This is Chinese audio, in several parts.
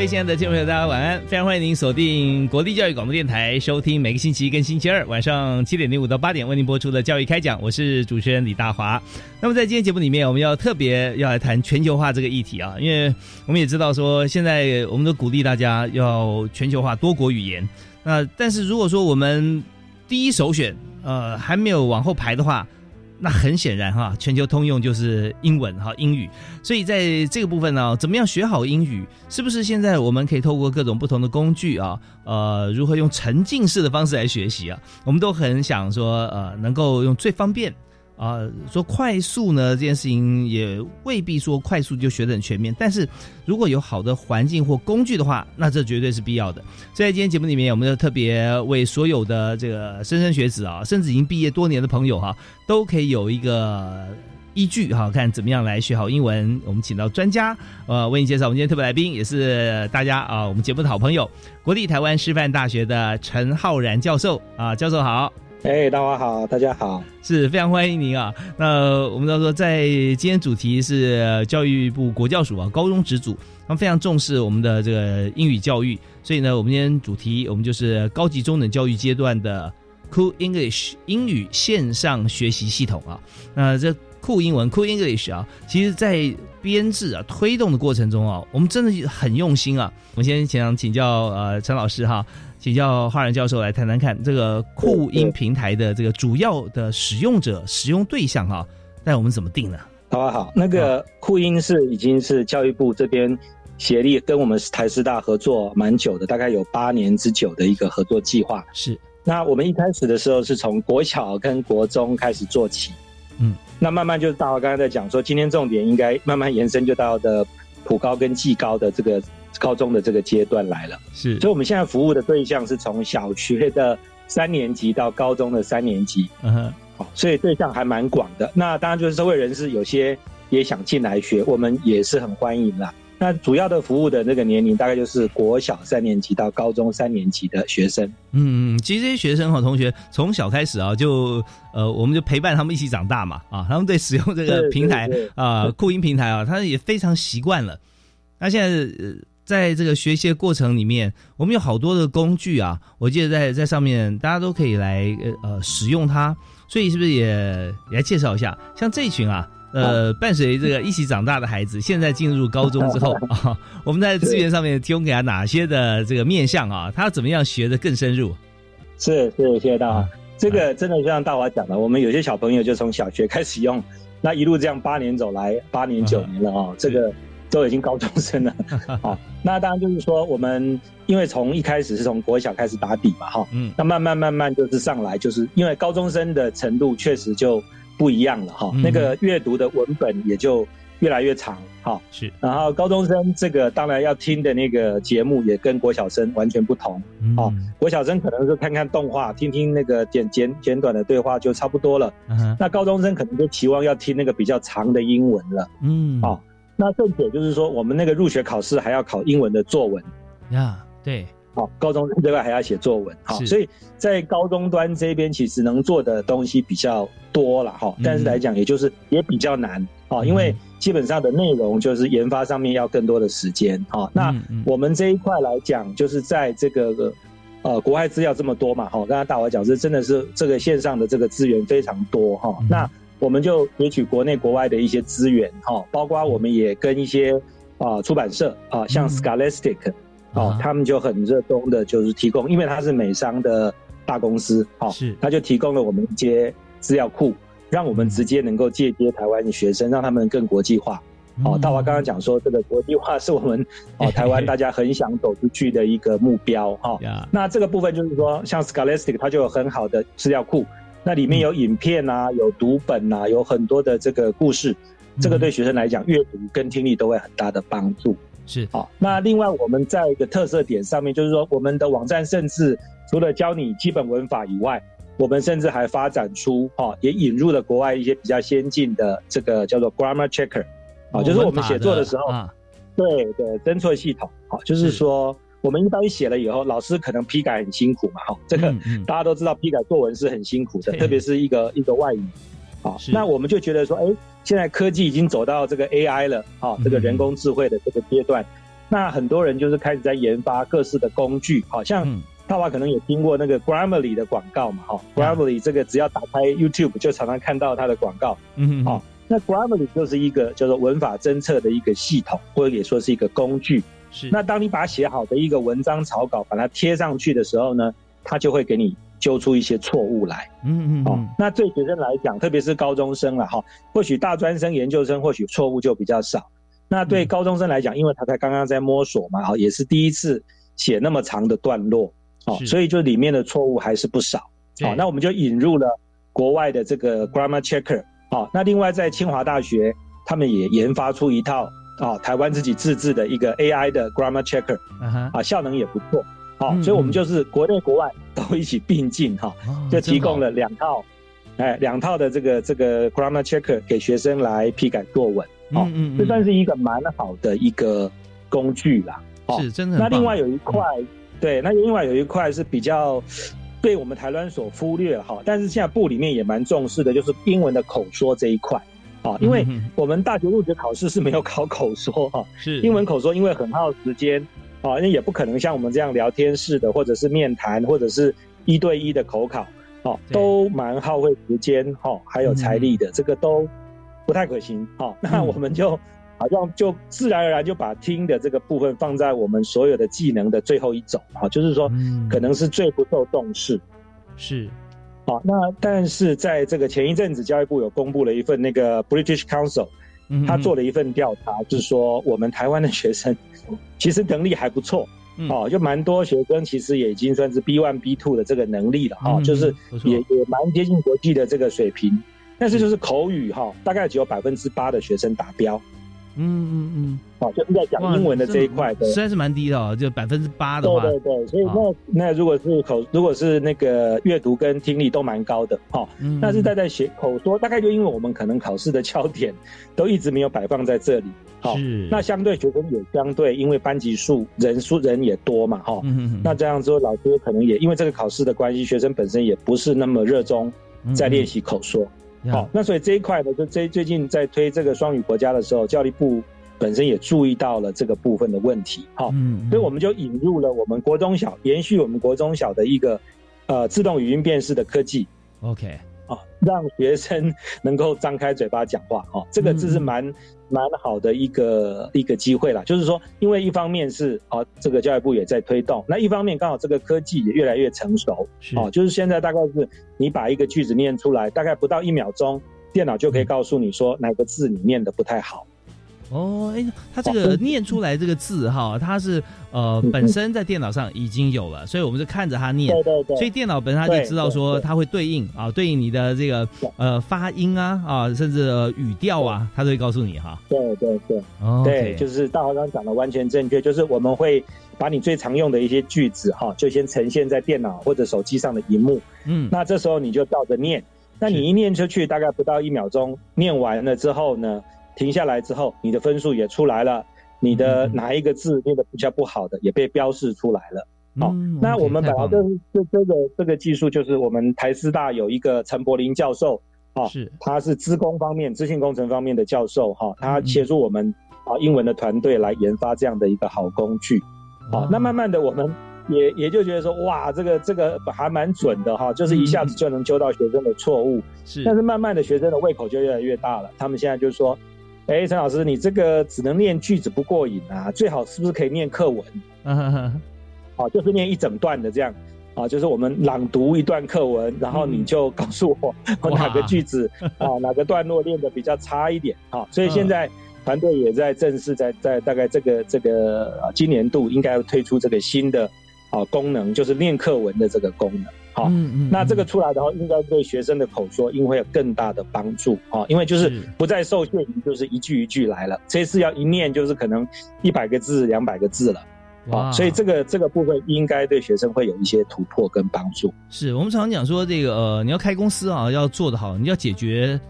各位亲爱的听众朋友，大家晚安！非常欢迎您锁定国立教育广播电台，收听每个星期一跟星期二晚上七点零五到八点为您播出的教育开讲。我是主持人李大华。那么在今天节目里面，我们要特别要来谈全球化这个议题啊，因为我们也知道说，现在我们都鼓励大家要全球化、多国语言。那但是如果说我们第一首选呃还没有往后排的话，那很显然哈，全球通用就是英文哈，英语。所以在这个部分呢，怎么样学好英语？是不是现在我们可以透过各种不同的工具啊，呃，如何用沉浸式的方式来学习啊？我们都很想说，呃，能够用最方便。啊，说快速呢，这件事情也未必说快速就学得很全面。但是如果有好的环境或工具的话，那这绝对是必要的。所以在今天节目里面，我们就特别为所有的这个莘莘学子啊，甚至已经毕业多年的朋友哈，都可以有一个依据哈，看怎么样来学好英文。我们请到专家，呃，为你介绍我们今天特别来宾，也是大家啊，我们节目的好朋友，国立台湾师范大学的陈浩然教授啊，教授好。哎，大家好，大家好，是非常欢迎您啊。那我们都说，在今天主题是教育部国教署啊，高中职组，他们非常重视我们的这个英语教育，所以呢，我们今天主题我们就是高级中等教育阶段的 Cool English 英语线上学习系统啊。那这酷英文 Cool English 啊，其实在编制啊推动的过程中啊，我们真的很用心啊。我们先想请教呃陈老师哈。请教浩然教授来谈谈看这个酷音平台的这个主要的使用者、使用对象哈，那我们怎么定呢？好好，那个酷音是已经是教育部这边协力跟我们台师大合作蛮久的，大概有八年之久的一个合作计划。是，那我们一开始的时候是从国小跟国中开始做起，嗯，那慢慢就是大华刚才在讲说，今天重点应该慢慢延伸就到的普高跟技高的这个。高中的这个阶段来了，是，所以我们现在服务的对象是从小学的三年级到高中的三年级，嗯哼，好，所以对象还蛮广的。那当然就是社会人士有些也想进来学，我们也是很欢迎啦。那主要的服务的那个年龄大概就是国小三年级到高中三年级的学生。嗯嗯，其实这些学生和同学从小开始啊，就呃，我们就陪伴他们一起长大嘛，啊，他们对使用这个平台啊，酷音平台啊，他也非常习惯了。那现在。在这个学习的过程里面，我们有好多的工具啊，我记得在在上面大家都可以来呃呃使用它，所以是不是也也来介绍一下？像这群啊，呃，伴随这个一起长大的孩子，现在进入高中之后 啊，我们在资源上面提供给他哪些的这个面向啊？他怎么样学的更深入？是是，谢谢大华。这个真的就像大华讲的，我们有些小朋友就从小学开始用，那一路这样八年走来，八年九年了啊，这个。都已经高中生了，好，那当然就是说，我们因为从一开始是从国小开始打底嘛，哈，嗯，那慢慢慢慢就是上来，就是因为高中生的程度确实就不一样了，哈，那个阅读的文本也就越来越长，哈，是，然后高中生这个当然要听的那个节目也跟国小生完全不同，哦，国小生可能是看看动画，听听那个简简简短的对话就差不多了，那高中生可能就期望要听那个比较长的英文了，嗯，哦。那正且就是说，我们那个入学考试还要考英文的作文，呀，对，好，高中这边还要写作文，好，所以在高中端这边其实能做的东西比较多了哈，但是来讲也就是也比较难，啊，因为基本上的内容就是研发上面要更多的时间，哈，那我们这一块来讲，就是在这个呃国外资料这么多嘛，哈，刚刚大华讲是真的是这个线上的这个资源非常多哈，那。我们就截取国内国外的一些资源哈，包括我们也跟一些啊出版社啊，像 Scholastic 哦，他们就很热衷的，就是提供，因为它是美商的大公司，哦，是，他就提供了我们一些资料库，让我们直接能够借接台湾的学生，让他们更国际化。哦，大华刚刚讲说，这个国际化是我们哦 台湾大家很想走出去的一个目标哈。那这个部分就是说，像 Scholastic 它就有很好的资料库，那里面有影片啊，有读本啊，有很多的这个故事，这个对学生来讲，阅读跟听力都会很大的帮助。是好，那另外我们在一个特色点上面，就是说我们的网站甚至除了教你基本文法以外，我们甚至还发展出哈，也引入了国外一些比较先进的这个叫做 Grammar Checker。啊，就是我们写作的时候，对对，侦错系统。好，就是说我们一般写了以后，老师可能批改很辛苦嘛，哈，这个大家都知道，批改作文是很辛苦的，特别是一个一个外语。好，那我们就觉得说，哎，现在科技已经走到这个 AI 了，啊，这个人工智慧的这个阶段，那很多人就是开始在研发各式的工具，好像大华可能也听过那个 Grammarly 的广告嘛，哈，Grammarly 这个只要打开 YouTube 就常常看到它的广告，嗯，好。那 Grammarly 就是一个叫做文法侦测的一个系统，或者也说是一个工具。是。那当你把写好的一个文章草稿把它贴上去的时候呢，它就会给你揪出一些错误来。嗯嗯。哦，那对学生来讲，特别是高中生了哈，或许大专生、研究生或许错误就比较少。那对高中生来讲，因为他才刚刚在摸索嘛，哈，也是第一次写那么长的段落，哦，所以就里面的错误还是不少。好，那我们就引入了国外的这个 Grammar Checker。好，那另外在清华大学，他们也研发出一套啊，台湾自己自制的一个 AI 的 Grammar Checker，啊，效能也不错。好，所以我们就是国内国外都一起并进哈，就提供了两套，哎，两套的这个这个 Grammar Checker 给学生来批改作文。好，这算是一个蛮好的一个工具啦。是，真的。那另外有一块，对，那另外有一块是比较。被我们台湾所忽略了哈，但是现在部里面也蛮重视的，就是英文的口说这一块，啊，因为我们大学入学考试是没有考口说哈，是。英文口说，因为很耗时间，啊，那也不可能像我们这样聊天式的，或者是面谈，或者是一对一的口考，哦，都蛮耗费时间哈，还有财力的，这个都不太可行，哈，那我们就。好像就自然而然就把听的这个部分放在我们所有的技能的最后一种啊，就是说可能是最不受重视。是，好，那但是在这个前一阵子，教育部有公布了一份那个 British Council，他做了一份调查，就是说我们台湾的学生其实能力还不错，哦，就蛮多学生其实也已经算是 B one B two 的这个能力了哈，就是也也蛮接近国际的这个水平，但是就是口语哈，大概只有百分之八的学生达标。嗯嗯嗯，好，就是在讲英文的这一块，实在是蛮低的哦，就百分之八的话，对对对，所以那那如果是口，如果是那个阅读跟听力都蛮高的，哈，但是在在写口说，大概就因为我们可能考试的焦点都一直没有摆放在这里，好，那相对学生也相对，因为班级数人数人也多嘛，哈，那这样之后老师可能也因为这个考试的关系，学生本身也不是那么热衷在练习口说。好，那所以这一块呢，就最最近在推这个双语国家的时候，教育部本身也注意到了这个部分的问题。好，所以我们就引入了我们国中小，延续我们国中小的一个呃自动语音辨识的科技。OK。啊，让学生能够张开嘴巴讲话，哦，这个这是蛮蛮好的一个一个机会啦。就是说，因为一方面是啊，这个教育部也在推动，那一方面刚好这个科技也越来越成熟，哦，就是现在大概是你把一个句子念出来，大概不到一秒钟，电脑就可以告诉你说哪个字你念的不太好。哦，哎，他这个念出来这个字哈，它是呃本身在电脑上已经有了，所以我们就看着它念，对对对，所以电脑本身它就知道说它会对应啊，对应你的这个呃发音啊啊，甚至语调啊，它都会告诉你哈。对对对，哦对，就是大华刚讲的完全正确，就是我们会把你最常用的一些句子哈，就先呈现在电脑或者手机上的荧幕，嗯，那这时候你就照着念，那你一念出去，大概不到一秒钟，念完了之后呢？停下来之后，你的分数也出来了，你的哪一个字念的比较不好的也被标示出来了。好，那我们本来就是这这个这个技术，就是我们台师大有一个陈柏林教授，哦，是。他是资工方面、资讯工程方面的教授，哈，他协助我们啊英文的团队来研发这样的一个好工具。好，那慢慢的我们也也就觉得说，哇，这个这个还蛮准的哈，就是一下子就能揪到学生的错误。是，但是慢慢的学生的胃口就越来越大了，他们现在就是说，哎，陈老师，你这个只能念句子不过瘾啊，最好是不是可以念课文？啊，就是念一整段的这样，啊，就是我们朗读一段课文，然后你就告诉我我哪个句子 啊，哪个段落练的比较差一点啊，所以现在团队也在正式在在大概这个这个今年度应该要推出这个新的啊功能，就是念课文的这个功能。好，那这个出来的话，应该对学生的口说应会有更大的帮助啊，因为就是不再受限于就是一句一句来了，这次要一念就是可能一百个字、两百个字了。啊，所以这个这个部分应该对学生会有一些突破跟帮助。是我们常讲说，这个呃，你要开公司啊，要做得好，你要解决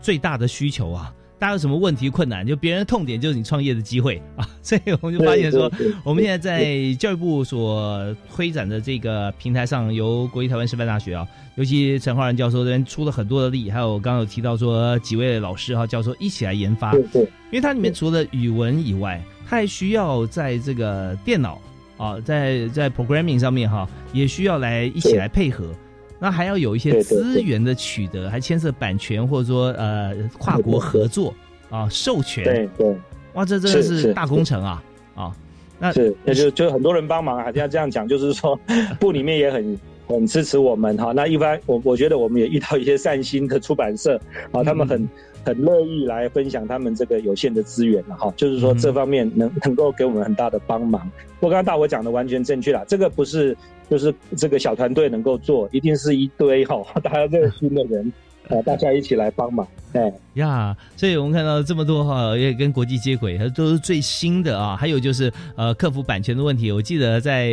最大的需求啊。大家有什么问题困难，就别人的痛点就是你创业的机会 啊。所以我们就发现说，我们现在在教育部所推展的这个平台上，由国立台湾师范大学啊，尤其陈浩然教授这边出了很多的力，还有刚刚有提到说几位老师哈教授一起来研发。因为它里面除了语文以外。它还需要在这个电脑啊，在在 programming 上面哈，也需要来一起来配合。那还要有一些资源的取得，还牵涉版权或者说呃跨国合作啊，授权。对对，哇，这真的是大工程啊啊！那是那就就很多人帮忙啊，要这样讲，就是说 部里面也很很支持我们哈。那一般我我觉得我们也遇到一些善心的出版社啊，他们很。很乐意来分享他们这个有限的资源了哈，就是说这方面能能够给我们很大的帮忙。不过刚刚大伙讲的完全正确了，这个不是就是这个小团队能够做，一定是一堆哈大家热心的人。啊，大家一起来帮忙，哎呀，所以我们看到这么多哈，也跟国际接轨，它都是最新的啊。还有就是呃，克服版权的问题。我记得在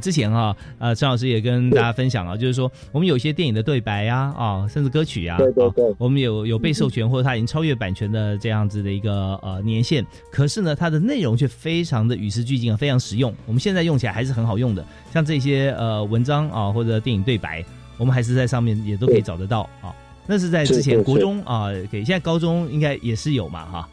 之前哈，呃，陈老师也跟大家分享了，就是说我们有些电影的对白呀，啊，甚至歌曲呀，对对对，我们有有被授权或者它已经超越版权的这样子的一个呃年限，可是呢，它的内容却非常的与时俱进啊，非常实用。我们现在用起来还是很好用的，像这些呃文章啊或者电影对白，我们还是在上面也都可以找得到啊。那是在之前国中啊，给现在高中应该也是有嘛哈，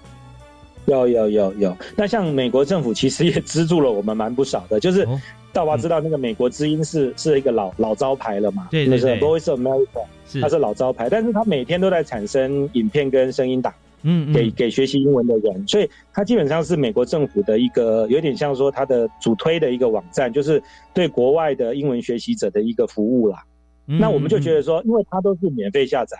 有有有有。那像美国政府其实也资助了我们蛮不少的，就是大华知道那个美国之音是是一个老老招牌了嘛，对对对，Voice America，它是老招牌，但是它每天都在产生影片跟声音档，嗯，给给学习英文的人，所以它基本上是美国政府的一个有点像说它的主推的一个网站，就是对国外的英文学习者的一个服务啦。那我们就觉得说，因为它都是免费下载，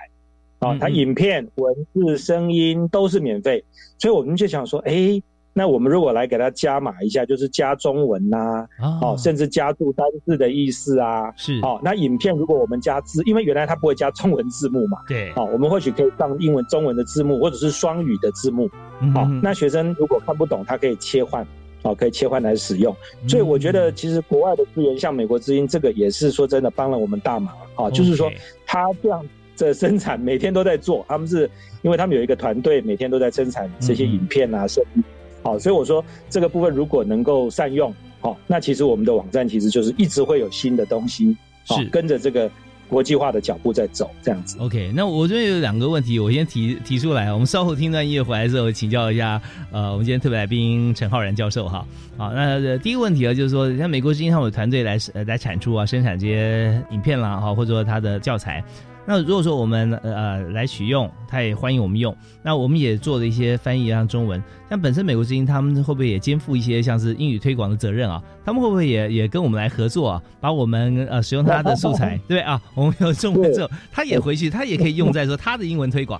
啊，它影片、文字、声音都是免费，所以我们就想说，哎，那我们如果来给它加码一下，就是加中文呐，哦，甚至加注单字的意思啊，是，哦，那影片如果我们加字，因为原来它不会加中文字幕嘛，对，哦，我们或许可以上英文、中文的字幕，或者是双语的字幕，好，那学生如果看不懂，他可以切换。哦，可以切换来使用，所以我觉得其实国外的资源，像美国之音，这个也是说真的帮了我们大忙啊。就是说，他这样的生产每天都在做，他们是因为他们有一个团队，每天都在生产这些影片啊、声音。好，所以我说这个部分如果能够善用，好，那其实我们的网站其实就是一直会有新的东西，是跟着这个。国际化的脚步在走，这样子。OK，那我这边有两个问题，我先提提出来。我们稍后听段音乐回来之后，请教一下，呃，我们今天特别来宾陈浩然教授哈。好，那第一个问题啊，就是说，像美国之音他们有团队来来产出啊，生产这些影片啦，哈，或者说他的教材。那如果说我们呃来取用，他也欢迎我们用。那我们也做了一些翻译，让中文。像本身美国之音，他们会不会也肩负一些像是英语推广的责任啊？他们会不会也也跟我们来合作啊？把我们呃使用他的素材，对啊？我们有中文之后，他也回去，他也可以用在说他的英文推广。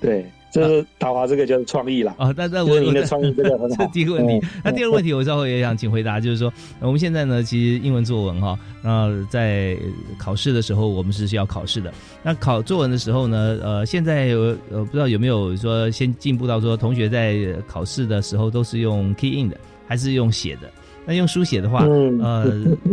对。就是达华这个就是创意啦。啊，那那我您的创意。这第一 个问题，那第二个问题，我稍后也想请回答，就是说我们现在呢，其实英文作文哈，那在考试的时候，我们是需要考试的。那考作文的时候呢，呃，现在有呃不知道有没有说先进步到说同学在考试的时候都是用 key in 的，还是用写的？那用书写的话，呃，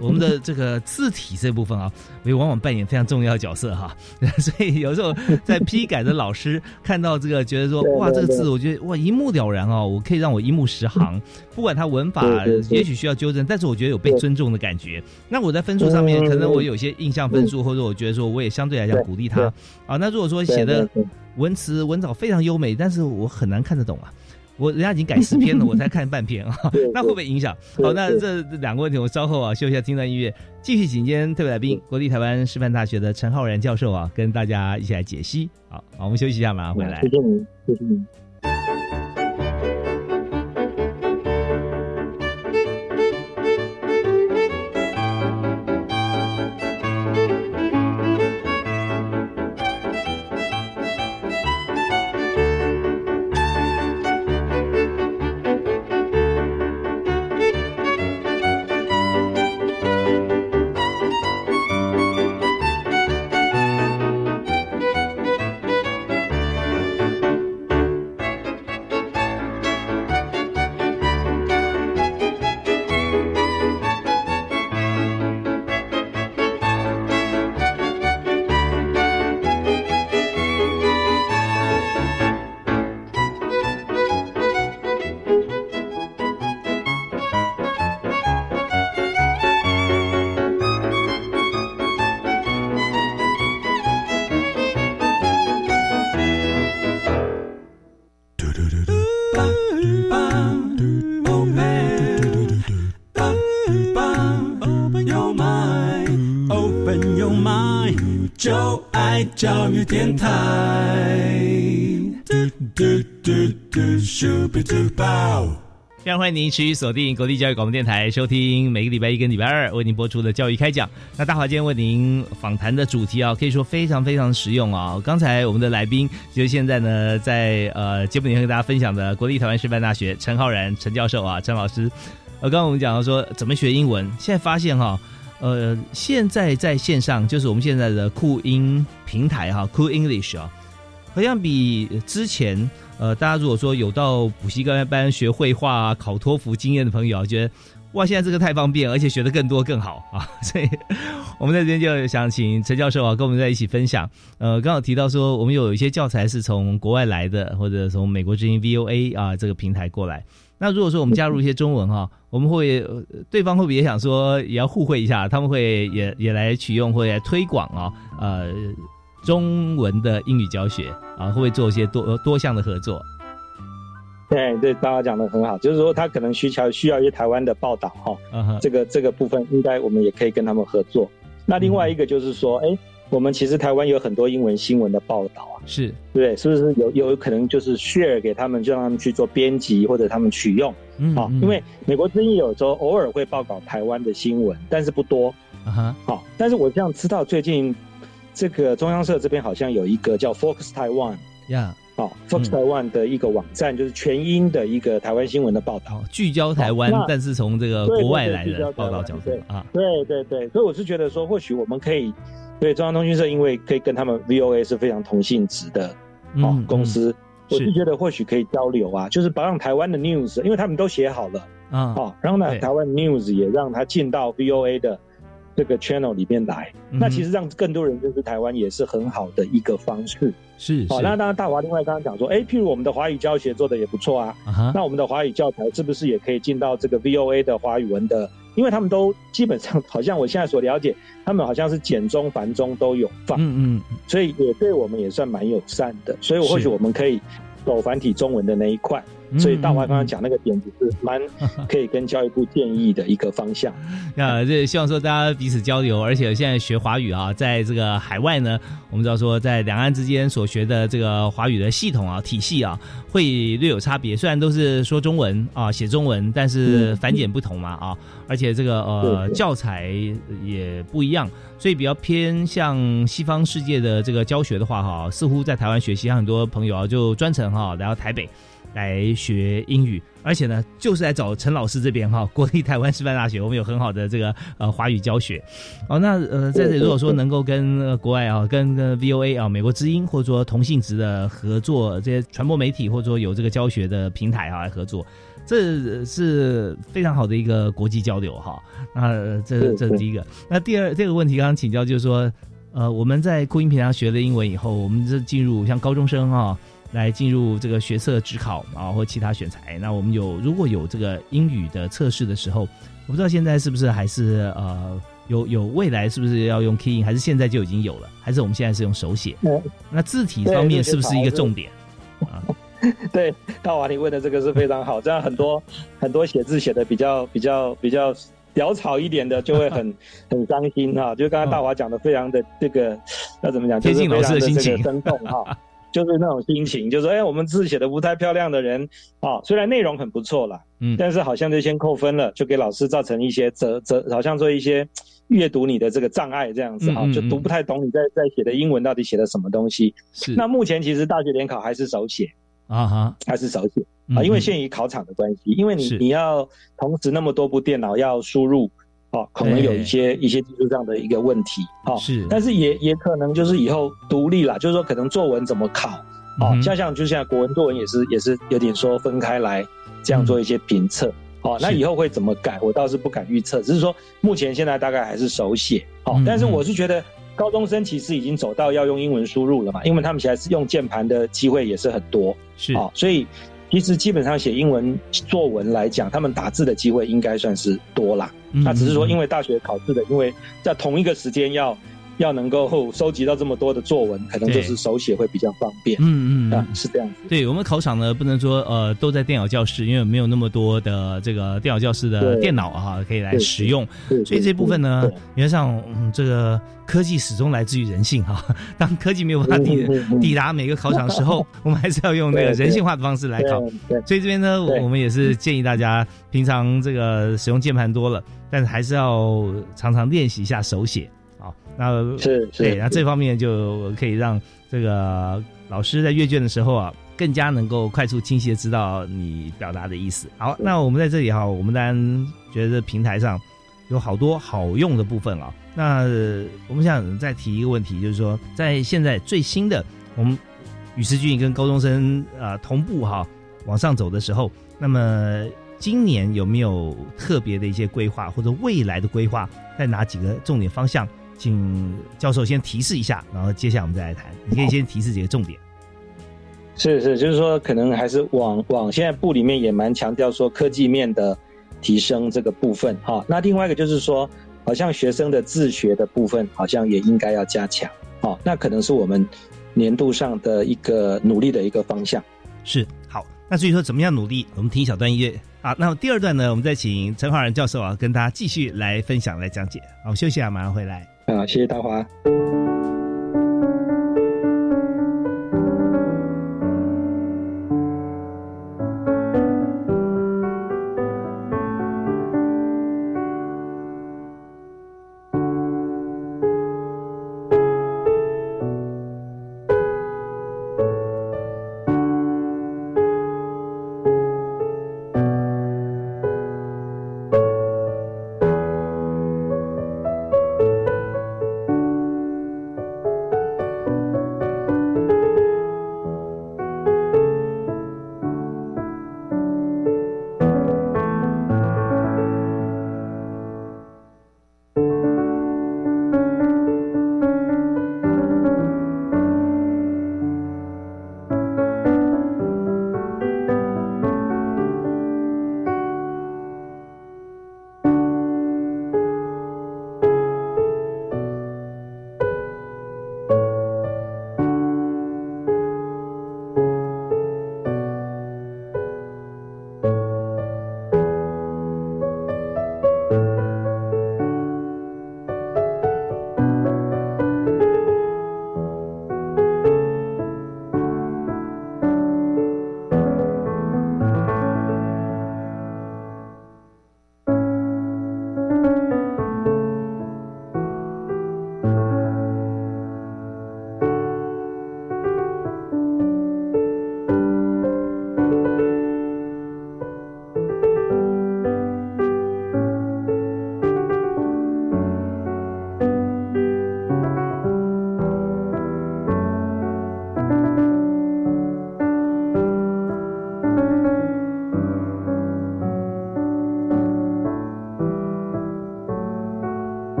我们的这个字体这部分啊，也往往扮演非常重要的角色哈。所以有时候在批改的老师看到这个，觉得说哇，这个字我觉得哇一目了然哦，我可以让我一目十行。不管他文法也许需要纠正，但是我觉得有被尊重的感觉。那我在分数上面，可能我有些印象分数，或者我觉得说我也相对来讲鼓励他啊。那如果说写的文词文藻非常优美，但是我很难看得懂啊。我人家已经改十篇了，我才看半篇啊，那会不会影响？好，那这两个问题，我稍后啊休息一下，听段音乐，继续请今天特别来宾，国立台湾师范大学的陈浩然教授啊，跟大家一起来解析。好，好，我们休息一下，马上回来。谢谢您，谢谢您。电台。非常欢迎您持续锁定国立教育广播电台，收听每个礼拜一跟礼拜二为您播出的教育开讲。那大华今天为您访谈的主题啊，可以说非常非常实用啊。刚才我们的来宾就是现在呢，在呃节目里面跟大家分享的国立台湾师范大学陈浩然陈教授啊，陈老师。呃，刚刚我们讲到说怎么学英文，现在发现哈。呃，现在在线上就是我们现在的酷音平台哈，酷 English 啊，好像比之前呃，大家如果说有到补习班班学绘画啊、考托福经验的朋友啊，觉得哇，现在这个太方便，而且学的更多更好啊，所以我们在这边就想请陈教授啊，跟我们在一起分享。呃，刚好提到说，我们有一些教材是从国外来的，或者从美国之音 VOA 啊这个平台过来。那如果说我们加入一些中文哈，我们会对方会不会也想说也要互惠一下？他们会也也来取用或者推广啊？呃，中文的英语教学啊，会不会做一些多多项的合作？对对，大家讲的很好，就是说他可能需求需要一些台湾的报道哈，这个这个部分应该我们也可以跟他们合作。那另外一个就是说，哎。我们其实台湾有很多英文新闻的报道啊，是。对，是不是有有可能就是 share 给他们，就让他们去做编辑或者他们取用。啊？因为美国之音有时候偶尔会报道台湾的新闻，但是不多。啊。好，但是我这样知道最近这个中央社这边好像有一个叫 Focus Taiwan 呀，好 Focus Taiwan 的一个网站，就是全英的一个台湾新闻的报道，聚焦台湾，但是从这个国外来的报道角度。啊，对对对，所以我是觉得说，或许我们可以。对中央通讯社，因为可以跟他们 VOA 是非常同性质的哦公司，我是觉得或许可以交流啊，就是把让台湾的 news，因为他们都写好了啊，哦，然后呢，台湾 news 也让他进到 VOA 的这个 channel 里面来，那其实让更多人认识台湾也是很好的一个方式。是，好，那当然大华另外刚刚讲说，哎，譬如我们的华语教学做的也不错啊，那我们的华语教材是不是也可以进到这个 VOA 的华语文的？因为他们都基本上好像我现在所了解，他们好像是简中繁中都有放，嗯嗯，所以也对我们也算蛮友善的，所以或许我们可以走繁体中文的那一块。所以大华刚刚讲那个点子是蛮 可以跟教育部建议的一个方向。那这希望说大家彼此交流，而且现在学华语啊，在这个海外呢，我们知道说在两岸之间所学的这个华语的系统啊、体系啊，会略有差别。虽然都是说中文啊、写中文，但是繁简不同嘛啊，而且这个呃教材也不一样，所以比较偏向西方世界的这个教学的话哈，似乎在台湾学习，很多朋友啊就专程哈来到台北。来学英语，而且呢，就是来找陈老师这边哈，国立台湾师范大学，我们有很好的这个呃华语教学。哦，那呃，在这如果说能够跟国外啊，跟 VOA 啊，美国之音或者说同性质的合作，这些传播媒体或者说有这个教学的平台啊来合作，这是非常好的一个国际交流哈。那这这是第一个。那第二这个问题刚刚请教就是说，呃，我们在酷音平台学了英文以后，我们这进入像高中生啊。来进入这个学测职考啊，或其他选材。那我们有如果有这个英语的测试的时候，我不知道现在是不是还是呃有有未来是不是要用 keying，还是现在就已经有了，还是我们现在是用手写？那字体方面是不是一个重点？啊，对，大华你问的这个是非常好，这样很多 很多写字写的比较比较比较潦草一点的，就会很 很伤心哈。就刚刚大华讲的非常的这个要怎么讲，就是非常的心情生动哈。就是那种心情，就是哎，我们字写的不太漂亮的人啊，虽然内容很不错啦，嗯，但是好像就先扣分了，就给老师造成一些责责，好像做一些阅读你的这个障碍这样子哈，就读不太懂你在在写的英文到底写的什么东西。是。那目前其实大学联考还是手写啊哈，还是手写啊，因为限于考场的关系，因为你你要同时那么多部电脑要输入。哦，可能有一些一些技术上的一个问题，哦，是，但是也也可能就是以后独立了，就是说可能作文怎么考，哦，像像就像国文作文也是也是有点说分开来这样做一些评测，哦，那以后会怎么改，我倒是不敢预测，只是说目前现在大概还是手写，哦，但是我是觉得高中生其实已经走到要用英文输入了嘛，因为他们现在是用键盘的机会也是很多，是，哦，所以。其实基本上写英文作文来讲，他们打字的机会应该算是多啦。那只是说，因为大学考试的，因为在同一个时间要。要能够收集到这么多的作文，可能就是手写会比较方便。嗯嗯啊，是这样子。对我们考场呢，不能说呃都在电脑教室，因为没有那么多的这个电脑教室的电脑啊可以来使用。所以这部分呢，原则上这个科技始终来自于人性哈。当科技没有办法抵抵达每个考场的时候，我们还是要用那个人性化的方式来考。所以这边呢，我们也是建议大家，平常这个使用键盘多了，但是还是要常常练习一下手写。那是对，那这方面就可以让这个老师在阅卷的时候啊，更加能够快速清晰的知道你表达的意思。好，那我们在这里哈，我们当然觉得平台上有好多好用的部分啊。那我们想再提一个问题，就是说，在现在最新的我们与时俱进跟高中生啊同步哈往上走的时候，那么今年有没有特别的一些规划，或者未来的规划，在哪几个重点方向？请教授先提示一下，然后接下来我们再来谈。你可以先提示几个重点。是是，就是说可能还是往往现在部里面也蛮强调说科技面的提升这个部分哈。那另外一个就是说，好像学生的自学的部分好像也应该要加强。哦，那可能是我们年度上的一个努力的一个方向。是好，那至于说怎么样努力，我们听一小段音乐。好，那么第二段呢，我们再请陈浩然教授啊，跟大家继续来分享、来讲解。好，休息啊，马上回来。啊，谢谢大华。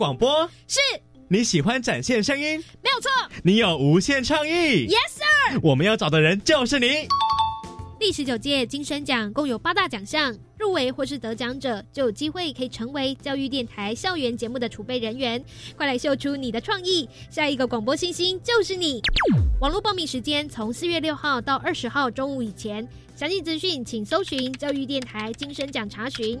广播，是你喜欢展现声音，没有错。你有无限创意，Yes sir。我们要找的人就是你。第十九届金声奖共有八大奖项，入围或是得奖者就有机会可以成为教育电台校园节目的储备人员。快来秀出你的创意，下一个广播星星就是你。网络报名时间从四月六号到二十号中午以前，详细资讯请搜寻教育电台金声奖查询。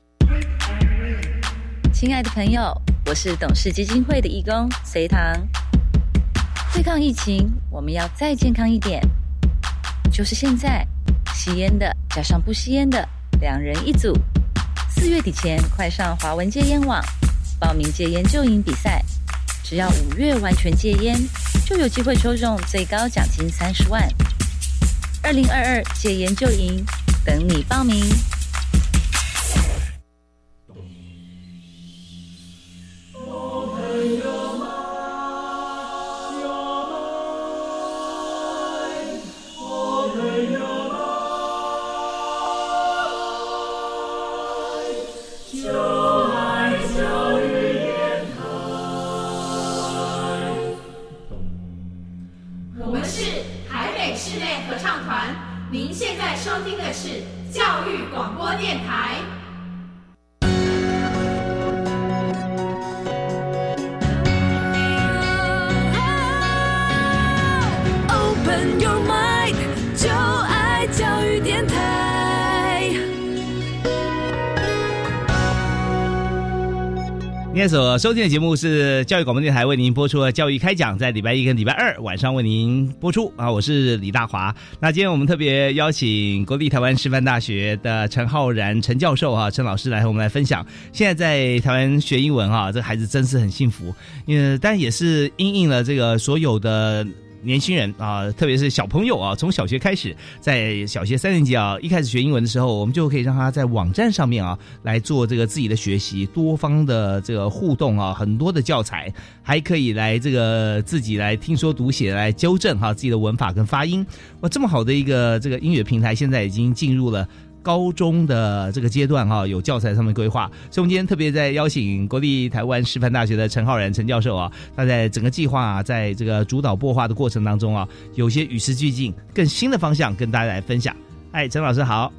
亲爱的朋友，我是董事基金会的义工隋唐。对抗疫情，我们要再健康一点，就是现在，吸烟的加上不吸烟的，两人一组。四月底前，快上华文戒烟网报名戒烟就营比赛，只要五月完全戒烟，就有机会抽中最高奖金三十万。二零二二戒烟就营，等你报名。收听的节目是教育广播电台为您播出的教育开讲，在礼拜一跟礼拜二晚上为您播出啊，我是李大华。那今天我们特别邀请国立台湾师范大学的陈浩然陈教授哈，陈老师来和我们来分享。现在在台湾学英文啊，这孩子真是很幸福，嗯但也是应应了这个所有的。年轻人啊，特别是小朋友啊，从小学开始，在小学三年级啊，一开始学英文的时候，我们就可以让他在网站上面啊来做这个自己的学习，多方的这个互动啊，很多的教材，还可以来这个自己来听说读写来纠正哈自己的文法跟发音。哇，这么好的一个这个音乐平台，现在已经进入了。高中的这个阶段哈，有教材上面规划，所以我们今天特别在邀请国立台湾师范大学的陈浩然陈教授啊，他在整个计划啊在这个主导播画的过程当中啊，有些与时俱进、更新的方向跟大家来分享。哎，陈老师好，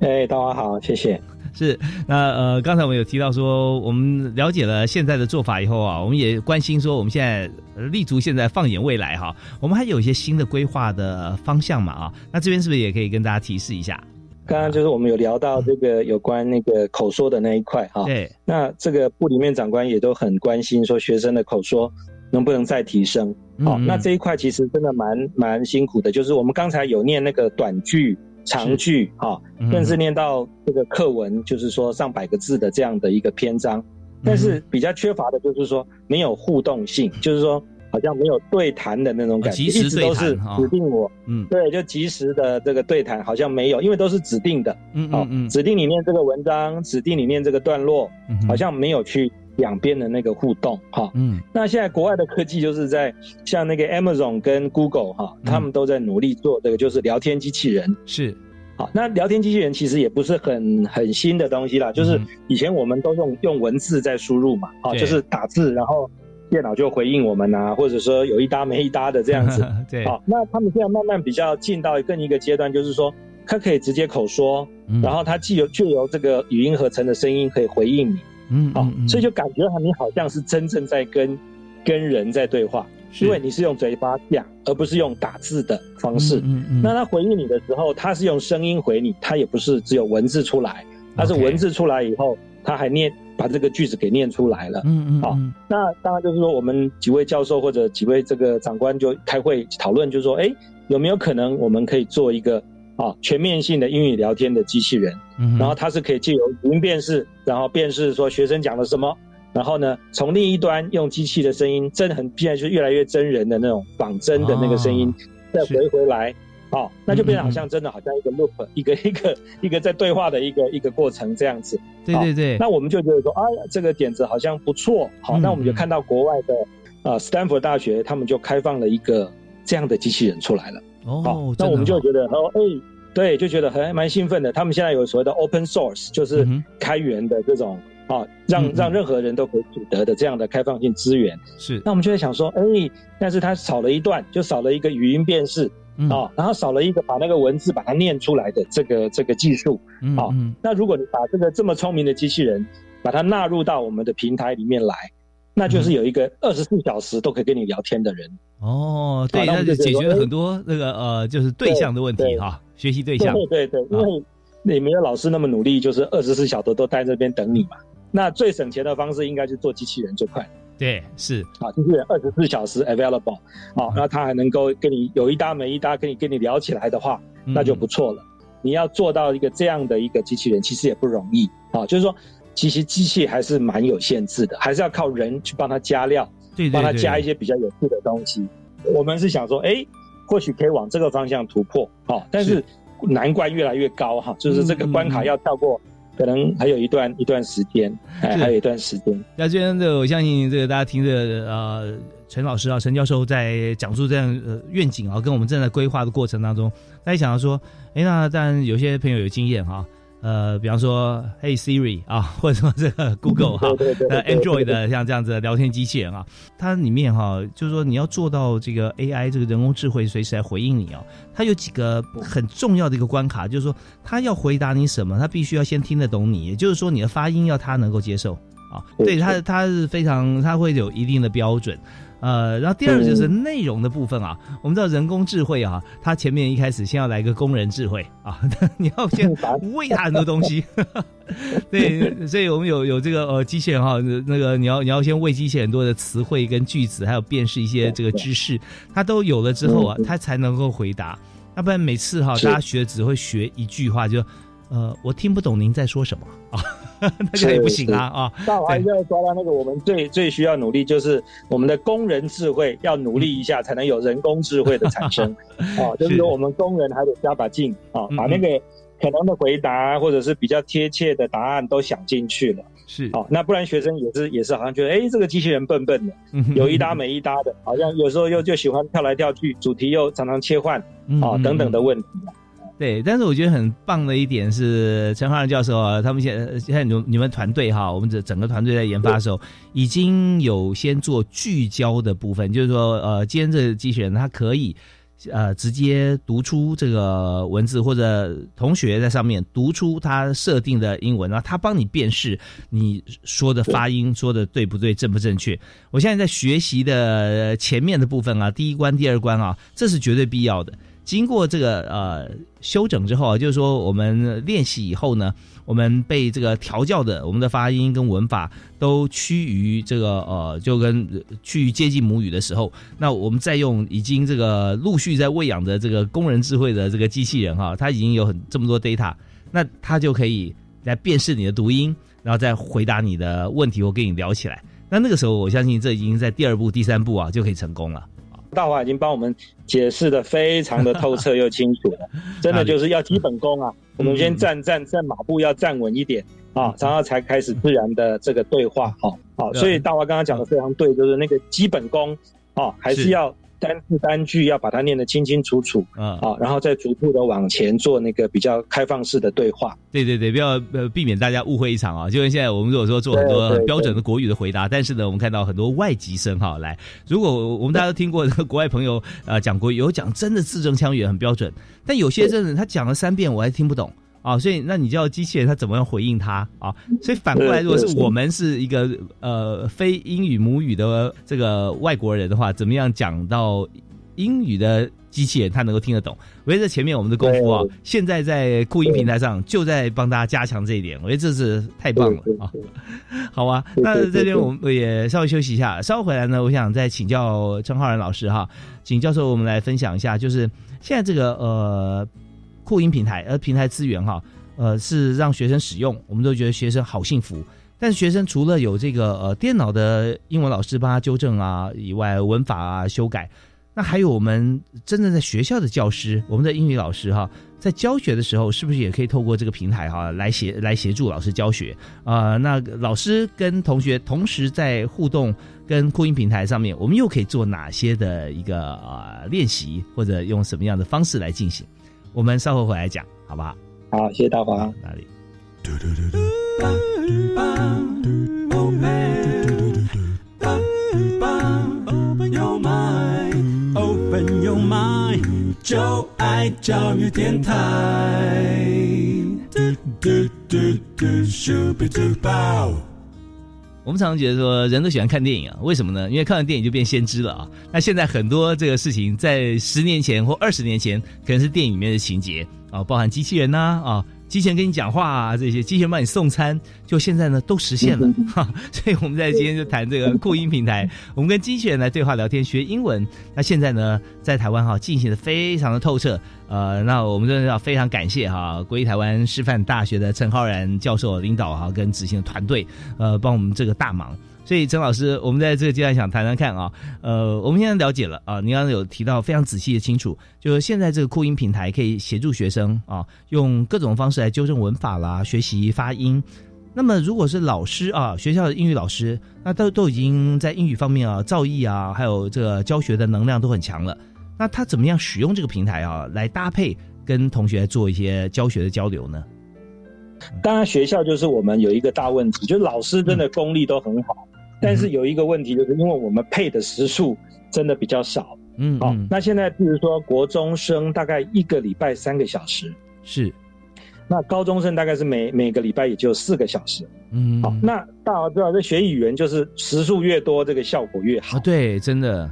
哎，大家好，谢谢。是那呃，刚才我们有提到说，我们了解了现在的做法以后啊，我们也关心说，我们现在立足现在放眼未来哈，我们还有一些新的规划的方向嘛啊，那这边是不是也可以跟大家提示一下？刚刚就是我们有聊到这个有关那个口说的那一块哈，对，那这个部里面长官也都很关心说学生的口说能不能再提升，好，那这一块其实真的蛮蛮辛苦的，就是我们刚才有念那个短句、长句，哈，甚至念到这个课文，就是说上百个字的这样的一个篇章，但是比较缺乏的就是说没有互动性，就是说。好像没有对谈的那种感觉，一直都是指定我，嗯，对，就及时的这个对谈好像没有，因为都是指定的，嗯嗯，指定里面这个文章，指定里面这个段落，好像没有去两边的那个互动，哈，嗯，那现在国外的科技就是在像那个 Amazon 跟 Google 哈，他们都在努力做这个，就是聊天机器人，是，好，那聊天机器人其实也不是很很新的东西啦，就是以前我们都用用文字在输入嘛，啊，就是打字，然后。电脑就回应我们呐，或者说有一搭没一搭的这样子。对，好，那他们现在慢慢比较进到更一个阶段，就是说他可以直接口说，然后他既有就由这个语音合成的声音可以回应你。嗯，好，所以就感觉你好像是真正在跟跟人在对话，因为你是用嘴巴讲，而不是用打字的方式。嗯嗯。那他回应你的时候，他是用声音回你，他也不是只有文字出来，他是文字出来以后，他还念。把这个句子给念出来了，嗯嗯，好，那当然就是说，我们几位教授或者几位这个长官就开会讨论，就是说，哎，有没有可能我们可以做一个啊全面性的英语聊天的机器人，嗯然后它是可以借由语音辨识，然后辨识说学生讲了什么，然后呢从另一端用机器的声音真的很现在就是越来越真人的那种仿真的那个声音、再回回来。哦，那就变得好像真的好像一个 loop，、一个一个一个在对话的一个一个过程这样子。对对对，那我们就觉得说，哎呀，这个点子好像不错。好，嗯那我们就看到国外的呃斯坦福大学，他们就开放了一个这样的机器人出来了。哦好，，那我们就觉得哦，哎，对，就觉得还蛮兴奋的。他们现在有所谓的 open source，就是开源的这种啊，让让任何人都可以取得的这样的开放性资源。是那我们就在想说，哎，但是它少了一段，就少了一个语音辨识嗯啊，然后少了一个把那个文字把它念出来的这个这个技术。好嗯嗯那如果你把这个这么聪明的机器人，把它纳入到我们的平台里面来，那嗯就是有一个二十四小时都可以跟你聊天的人。哦，对，那就解决了很多那个呃，就是对象的问题对哈，学习对象。对对对，因为你没有老师那么努力，就是二十四小时都待在这边等你嘛。那最省钱的方式应该是做机器人最快对，是，啊，机器人二十四小时 available 啊，那它还能够跟你有一搭没一搭，跟你跟你聊起来的话，嗯。那就不错了。你要做到一个这样的一个机器人，其实也不容易。啊。就是说，其实机器还是蛮有限制的，还是要靠人去帮它加料，对对对，帮它加一些比较有趣的东西。我们是想说，哎，或许可以往这个方向突破。啊，但是难关越来越高哈，就是这个关卡要跳过，可能还有一段一段时间，哎，还有一段时间。那这边的，我相信这个大家听着呃，陈老师啊，陈教授在讲述这样呃愿景啊，跟我们正在规划的过程当中，大家想到说，哎，那当然有些朋友有经验哈、呃，比方说，Hey Siri 啊，或者说这个 Google 哈、呃 Android 的像这样子的聊天机器人啊，它里面哈、就是说你要做到这个 AI 这个人工智慧随时来回应你哦，它有几个很重要的一个关卡，就是说它要回答你什么，它必须要先听得懂你，也就是说你的发音要它能够接受啊，对它它是非常它会有一定的标准。呃，然后第二个就是内容的部分啊，我们知道人工智慧啊，它前面一开始先要来个工人智慧啊，你要先喂它很多东西，对，所以我们有有这个呃机器人哈，那个你要你要先喂机器人很多的词汇跟句子，还有辨识一些这个知识，它都有了之后啊，它才能够回答，要不然每次哈大家学只会学一句话就。呃，我听不懂您在说什么。啊，那个也不行啊啊！大华要抓到那个我们最最需要努力，就是我们的工人智慧要努力一下，才能有人工智慧的产生。啊，就是说我们工人还得加把劲啊，把那个可能的回答或者是比较贴切的答案都想进去了。是哦，那不然学生也是也是好像觉得，哎，这个机器人笨笨的，嗯有一搭没一搭的，好像有时候又就喜欢跳来跳去，主题又常常切换啊等等的问题。对，但是我觉得很棒的一点是，陈浩然教授啊，他们现在现在你你们团队哈，我们整整个团队在研发的时候，已经有先做聚焦的部分，就是说，呃，今天这个机器人它可以。呃，直接读出这个文字，或者同学在上面读出他设定的英文，然后他帮你辨识你说的发音说的对不对、正不正确。我现在在学习的前面的部分啊，第一关、第二关啊，这是绝对必要的。经过这个呃修整之后啊，就是说我们练习以后呢，我们被这个调教的，我们的发音跟文法都趋于这个呃，就跟趋于接近母语的时候，那我们再用已经这个陆续在喂养的这个工人智慧的这个机器人哈、它已经有很这么多 data，那它就可以来辨识你的读音，然后再回答你的问题或跟你聊起来。那那个时候，我相信这已经在第二步、第三步啊就可以成功了。大华已经帮我们解释的非常的透彻又清楚了，真的就是要基本功啊。我们先站站站马步要站稳一点啊，然后才开始自然的这个对话。好，好，所以大华刚刚讲的非常对，就是那个基本功啊，还是要单字单句要把它念得清清楚楚啊，然后再逐步的往前做那个比较开放式的对话。对对对，不要呃避免大家误会一场啊！就像现在我们如果说做很多很标准的国语的回答，但是呢，我们看到很多外籍生哈来，如果我们大家都听过国外朋友呃讲国语，有讲真的字正腔圆很标准，但有些真的他讲了三遍我还听不懂。啊，所以那你叫机器人它怎么样回应它啊？所以反过来，如果是我们是一个呃非英语母语的这个外国人的话，怎么样讲到英语的机器人它能够听得懂？我觉得前面我们的功夫啊，现在在酷音平台上就在帮大家加强这一点，我觉得这是太棒了啊！好啊，那这边我们也稍微休息一下，稍后回来呢，我想再请教陈浩然老师哈，请教授我们来分享一下，就是现在这个呃。扩音平台，而平台资源哈，呃，是让学生使用，我们都觉得学生好幸福。但是学生除了有这个呃电脑的英文老师帮他纠正啊以外，文法啊修改，那还有我们真正在学校的教师，我们的英语老师哈，在教学的时候，是不是也可以透过这个平台哈来协来协助老师教学啊、那老师跟同学同时在互动跟扩音平台上面，我们又可以做哪些的一个呃练习，或者用什么样的方式来进行？我们稍后回来讲，好不好？好，谢谢大家。哪里？我们常常觉得说，人都喜欢看电影啊，为什么呢？因为看完电影就变先知了啊。那现在很多这个事情，在十年前或二十年前，可能是电影里面的情节啊，包含机器人呐啊。机器人跟你讲话啊，这些机器人帮你送餐，就现在呢都实现了哈。所以我们在今天就谈这个扩音平台，我们跟机器人来对话聊天学英文。那现在呢，在台湾哈进行的非常的透彻，呃，那我们真的要非常感谢哈国立台湾师范大学的陈浩然教授领导哈跟执行的团队，呃，帮我们这个大忙。所以陈老师，我们在这个阶段想谈谈看啊，呃，我们现在了解了啊，您刚刚有提到非常仔细的清楚，就是现在这个扩音平台可以协助学生啊，用各种方式来纠正文法啦，学习发音。那么如果是老师啊，学校的英语老师，那都都已经在英语方面啊，造诣啊，还有这个教学的能量都很强了。那他怎么样使用这个平台啊，来搭配跟同学做一些教学的交流呢？当然，学校就是我们有一个大问题，就是老师真的功力都很好，但是有一个问题，就是因为我们配的时数真的比较少。嗯，好、那现在比如说国中生大概一个礼拜三个小时，是，那高中生大概是每每个礼拜也就四个小时。嗯，好，那大家知道，这学语言就是时数越多，这个效果越好。啊，对，真的。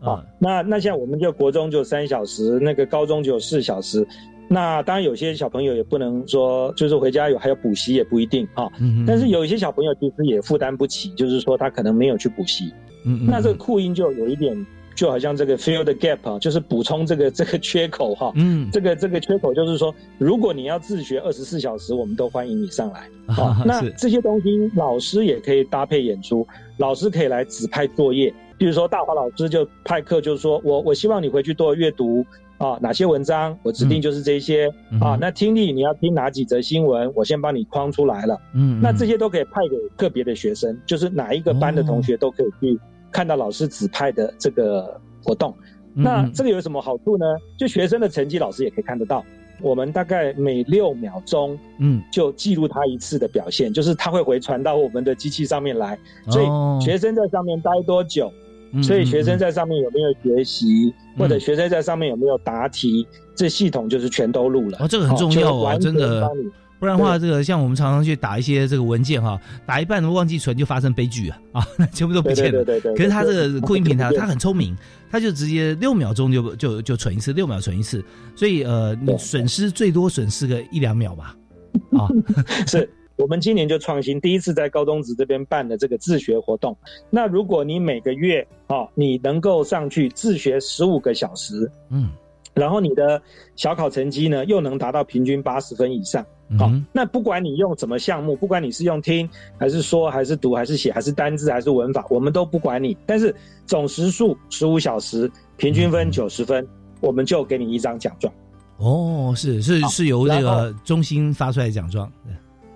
啊，那那像我们就国中就三小时，那个高中就有四小时。那当然有些小朋友也不能说，就是回家有还有补习也不一定啊。嗯但是有一些小朋友其实也负担不起，就是说他可能没有去补习。嗯那这个扩音就有一点，就好像这个 fill the gap 啊，就是补充这个 这个缺口哈。嗯，这个这个缺口就是说，如果你要自学二十四小时，我们都欢迎你上来。啊那是这些东西老师也可以搭配演出，老师可以来指派作业。比如说大华老师就派课，就是说我我希望你回去多阅读啊哪些文章，我指定就是这些、嗯啊。那听力你要听哪几则新闻，我先帮你框出来了。嗯，那这些都可以派给个别的学生，就是哪一个班的同学都可以去看到老师指派的这个活动。嗯那这个有什么好处呢？就学生的成绩，老师也可以看得到。我们大概每六秒钟，嗯，就记录他一次的表现，就是他会回传到我们的机器上面来。所哦以学生在上面待多久，嗯所以学生嗯在上面有没有学习，嗯或者学生在上面有没有答题，这系统就是全都录了。哦，这个很重要真的。不然的话，这个像我们常常去打一些这个文件哈，打一半忘记存就发生悲剧啊啊，全部都不见了。对对对可是他这个扩音平台，对它很聪明，他就直接六秒钟就就就存一次，六秒存一次，所以呃，你损失最多损失个一两秒吧。啊，是我们今年就创新，第一次在高中职这边办的这个自学活动。那如果你每个月啊、你能够上去自学十五个小时，嗯，然后你的小考成绩呢又能达到平均八十分以上，好、嗯那不管你用什么项目，不管你是用听还是说还是读还是写还是单字还是文法，我们都不管你。但是总时数十五小时，平均嗯分九十分，我们就给你一张奖状。哦，是是是由这然个中心发出来的奖状，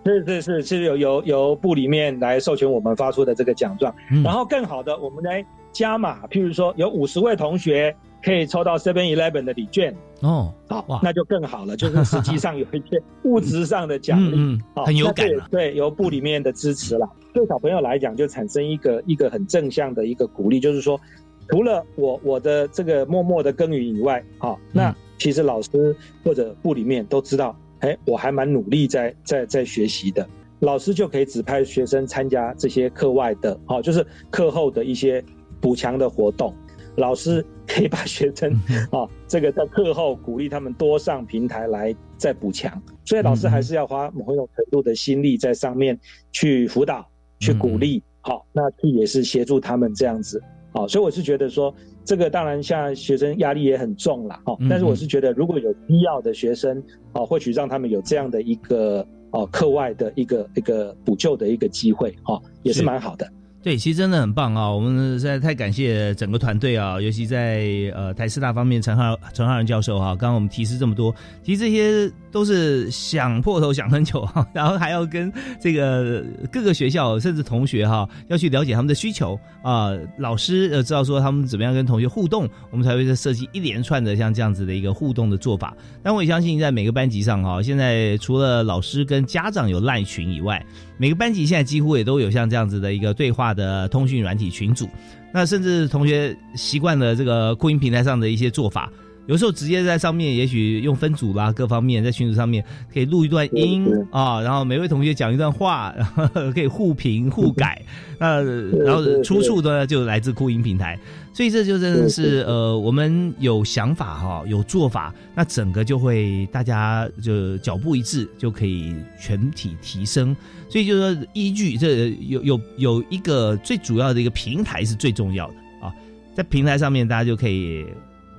是是是是由由由部里面来授权我们发出的这个奖状，然后更好的，我们来加码，譬如说有五十位同学可以抽到 Seven Eleven 的礼券，哦，好哇，那就更好了，就是实际上有一些物质上的奖励，嗯很有感对，由部里面的支持了，对小朋友来讲就产生一个一个很正向的一个鼓励，就是说，除了我我的这个默默的耕耘以外，好，那其实老师或者部里面都知道，哎，我还蛮努力在在在学习的。老师就可以指派学生参加这些课外的，好、就是课后的一些补强的活动。老师可以把学生啊、这个在课后鼓励他们多上平台来再补强，所以老师还是要花某种程度的心力在上面去辅导、去鼓励，好、那去也是协助他们这样子。哦，所以我是觉得说，这个当然像学生压力也很重啦，哦嗯，但是我是觉得如果有必要的学生，哦，或许让他们有这样的一个哦课外的一个一个补救的一个机会，哦，也是是蛮好的。对，其实真的很棒啊！我们实在太感谢整个团队啊，尤其在呃台师大方面，陈浩陈浩然教授哈、刚刚我们提示这么多，其实这些都是想破头想很久哈，然后还要跟这个各个学校甚至同学哈、要去了解他们的需求啊、老师呃知道说他们怎么样跟同学互动，我们才会在设计一连串的像这样子的一个互动的做法。但我也相信，在每个班级上哈、现在除了老师跟家长有赖群以外，每个班级现在几乎也都有像这样子的一个对话的通讯软体群组，那甚至同学习惯了这个扩音平台上的一些做法，有时候直接在上面，也许用分组啦，各方面在群组上面可以录一段音啊，然后每位同学讲一段话，然后可以互评互改，那然后出处呢就来自扩音平台，所以这就真的是呃，我们有想法哈，有做法，那整个就会大家就脚步一致，就可以全体提升。所以就是说，依据这有有有一个最主要的一个平台是最重要的啊，在平台上面大家就可以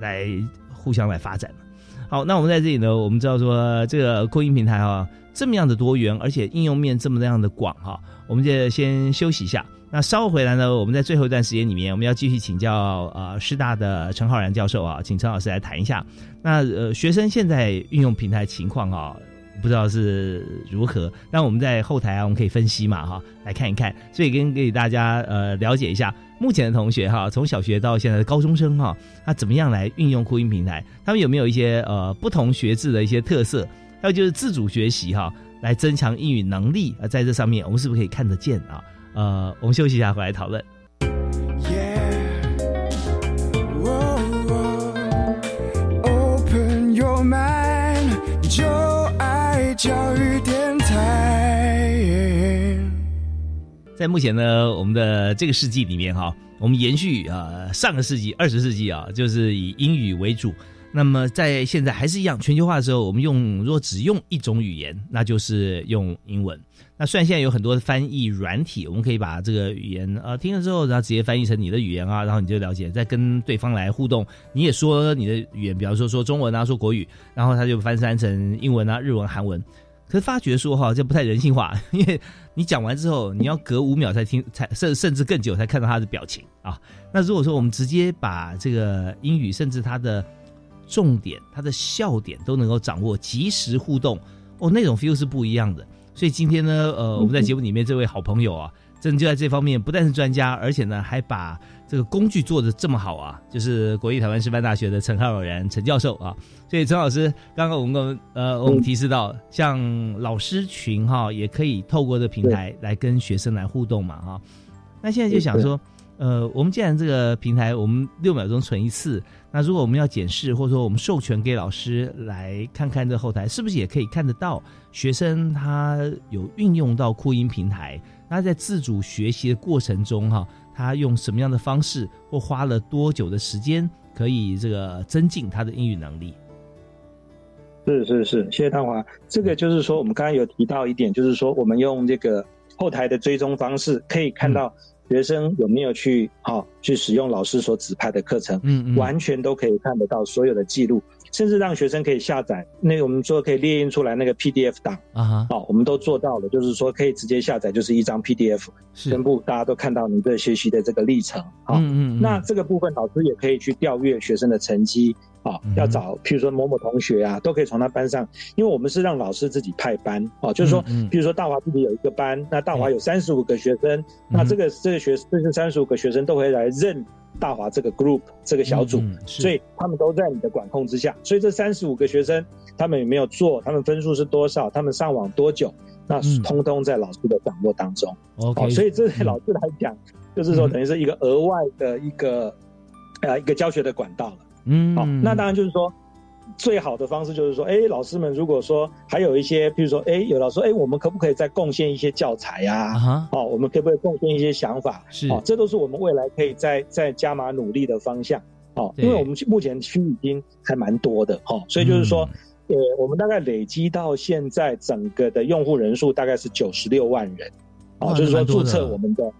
来互相来发展了。好，那我们在这里呢，我们知道说这个扩音平台啊这么样的多元，而且应用面这么样的广哈、我们就先休息一下。那稍后回来呢，我们在最后一段时间里面，我们要继续请教呃师大的陈浩然教授啊，请陈老师来谈一下。那呃学生现在运用平台情况啊，不知道是如何，那我们在后台啊，我们可以分析嘛哈，来看一看，所以跟给大家呃了解一下目前的同学哈，从小学到现在的高中生哈，他怎么样来运用扩音平台，他们有没有一些呃不同学制的一些特色，还有就是自主学习哈，来增强英语能力啊，在这上面我们是不是可以看得见啊？呃，我们休息一下，回来讨论。Open your mind，就爱教育电台。在目前呢，我们的这个世纪里面哈，我们延续呃上个世纪二十世纪啊，就是以英语为主。那么在现在还是一样，全球化的时候，我们用如果只用一种语言，那就是用英文。那虽然现在有很多的翻译软体，我们可以把这个语言呃听了之后，然后直接翻译成你的语言啊，然后你就了解，再跟对方来互动。你也说你的语言，比方说说中文啊，说国语，然后他就翻译成英文啊、日文、韩文。可是发觉说哈，这不太人性化，因为你讲完之后，你要隔五秒才听，才甚甚至更久才看到他的表情啊。那如果说我们直接把这个英语，甚至它的重点、它的笑点都能够掌握，及时互动，哦，那种 feel 是不一样的。所以今天呢，呃，我们在节目里面这位好朋友啊，真的就在这方面不但是专家，而且呢还把这个工具做的这么好啊，就是国立台湾师范大学的陈浩然陈教授啊。所以陈老师，刚刚我们呃我们提示到，像老师群哈、也可以透过这平台来跟学生来互动嘛哈、那现在就想说。呃，我们既然这个平台我们六秒钟存一次，那如果我们要检视，或者说我们授权给老师来看看这后台，是不是也可以看得到学生他有运用到扩音平台？那在自主学习的过程中，哈，他用什么样的方式，或花了多久的时间，可以这个增进他的英语能力？是是是，谢谢大华。这个就是说，我们刚刚有提到一点，就是说，我们用这个后台的追踪方式，可以看到学生有没有去啊、去使用老师所指派的课程，嗯嗯。完全都可以看得到所有的记录，甚至让学生可以下载那个我们说可以列印出来那个 PDF 档，啊哈，好、我们都做到了，就是说可以直接下载，就是一张 PDF，是。全部大家都看到你的学习的这个历程，好、嗯嗯嗯。那这个部分老师也可以去调阅学生的成绩啊，嗯。要找譬如说某某同学啊，都可以从他班上，因为我们是让老师自己派班啊，就是说，嗯嗯。譬如说大华自己有一个班，那大华有三十五个学生，那这个这个学这是三十五个学生都会来认大华这个 group 这个小组，所以他们都在你的管控之下，所以这三十五个学生他们有没有做，他们分数是多少，他们上网多久，那嗯通通在老师的掌握当中。OK，哦，所以这对老师来讲，就是说嗯等于是一个额外的一个呃一个教学的管道了。嗯好、那当然就是说。最好的方式就是说，哎，老师们如果说还有一些，比如说，哎，有老师说，哎，我们可不可以再贡献一些教材呀、啊哈，哦，我们可不可以贡献一些想法？是哦，这都是我们未来可以再再加码努力的方向。哦，因为我们目前区已经还蛮多的、哦，所以就是说，嗯呃，我们大概累积到现在整个的用户人数大概是九十六万人。哦，就是说注册我们的嗯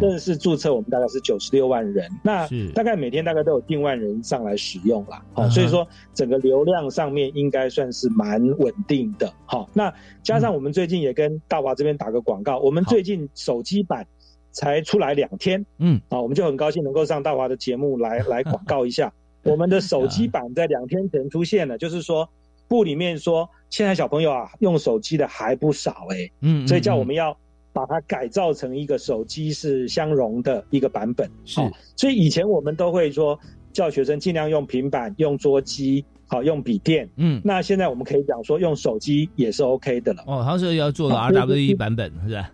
正式注册我们大概是九十六万人，那大概每天大概都有近万人上来使用啦。好、嗯哼所以说整个流量上面应该算是蛮稳定的。好、那加上我们最近也跟大华这边打个广告，我们最近手机版才出来两天，嗯，啊，我们就很高兴能够上大华的节目来 来广告一下。我们的手机版在两天前出现了，就是说部里面说现在小朋友啊用手机的还不少哎、嗯，所以叫我嗯们要把它改造成一个手机是相容的一个版本。是哦所以以前我们都会说叫学生尽量用平板、用桌机、好用笔电。嗯，那现在我们可以讲说用手机也是 OK 的了。哦，好像是要做 RWE 版本是吧？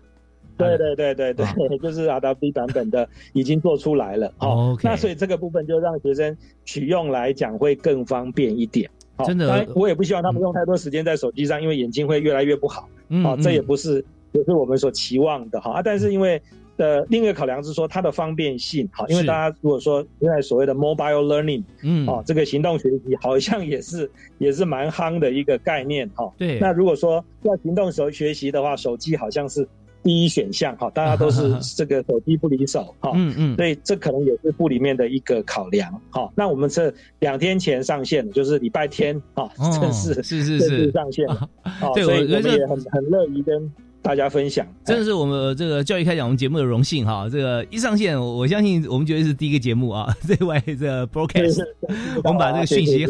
对对对对对，就是 RWE 版本的已经做出来了。哦 OK 那所以这个部分就让学生取用来讲会更方便一点。好真的我也不希望他们用太多时间在手机上，因为眼睛会越来越不好。哦这也不是不是我们所期望的哈啊。但是因为呃，另一个考量是说它的方便性哈，因为大家如果说现在所谓的 mobile learning 嗯哦，这个行动学习好像也是 也是蛮夯的一个概念哈。对那如果说要行动时候学习的话，手机好像是第一选项哈，大家都是 这个手机不离手哈。嗯嗯，所以这可能也是部里面的一个考量哈。那我们这两天前上线的，就是礼拜天啊，哦正式是是正式是上线 了。哦，对所以我们也很很乐于跟大家分享。真的是我们这个教育开讲我们节目的荣幸哈。这个一上线，我我相信我们绝对是第一个节目啊，这外这个 broadcast，我们把这个讯息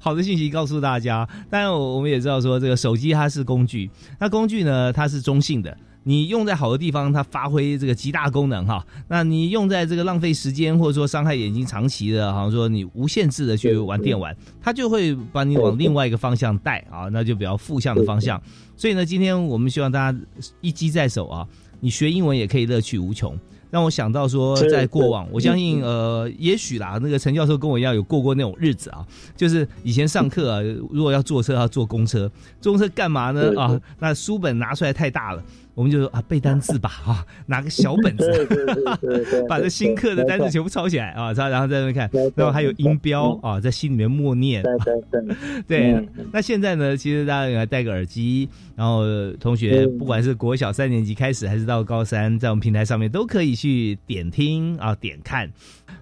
好的讯息告诉大家。当然，我我们也知道说，这个手机它是工具，那工具呢它是中性的。你用在好的地方，它发挥这个极大功能哈。那你用在这个浪费时间，或者说伤害眼睛长期的，好像说你无限制的去玩电玩，它就会把你往另外一个方向带啊，那就比较负向的方向。所以呢，今天我们希望大家一机在手啊，你学英文也可以乐趣无穷。让我想到说，在过往，我相信呃，也许啦，那个陈教授跟我一样有过过那种日子啊，就是以前上课啊，如果要坐车要坐公车，坐公车干嘛呢？啊？那书本拿出来太大了，我们就说啊背单字吧 啊，拿个小本子，把这新课的单词全部抄起来啊，抄然后在那边看，然后还有音标啊，在心里面默念。对对 对对嗯，那现在呢，其实大家也戴个耳机，然后呃同学嗯不管是国小三年级开始，还是到高三，在我们平台上面都可以去点听啊、点看。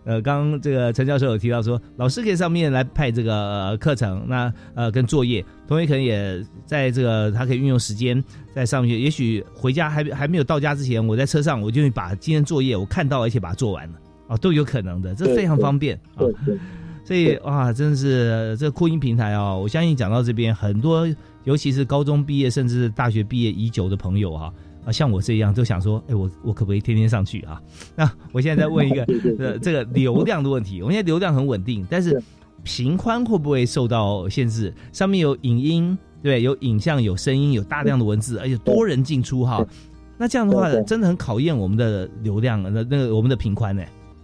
呃，刚刚这个陈教授有提到说，老师可以上面来派这个呃课程，那呃跟作业，同学可能也在这个他可以运用时间在上面，也许回家还还没有到家之前，我在车上我就会把今天作业我看到而且把它做完了。啊，都有可能的，这非常方便啊。所以哇，真的是这个扩音平台哦，我相信讲到这边，很多尤其是高中毕业甚至是大学毕业已久的朋友哈、啊，像我这样都想说，哎，我我可不可以天天上去啊？那我现在再问一个 呃这个流量的问题，我们现在流量很稳定，但是频宽会不会受到限制？上面有影音，对，有影像、有声音、有大量的文字，而且多人进出哈。那这样的话真的很考验我们的流量，那那个我们的频宽呢？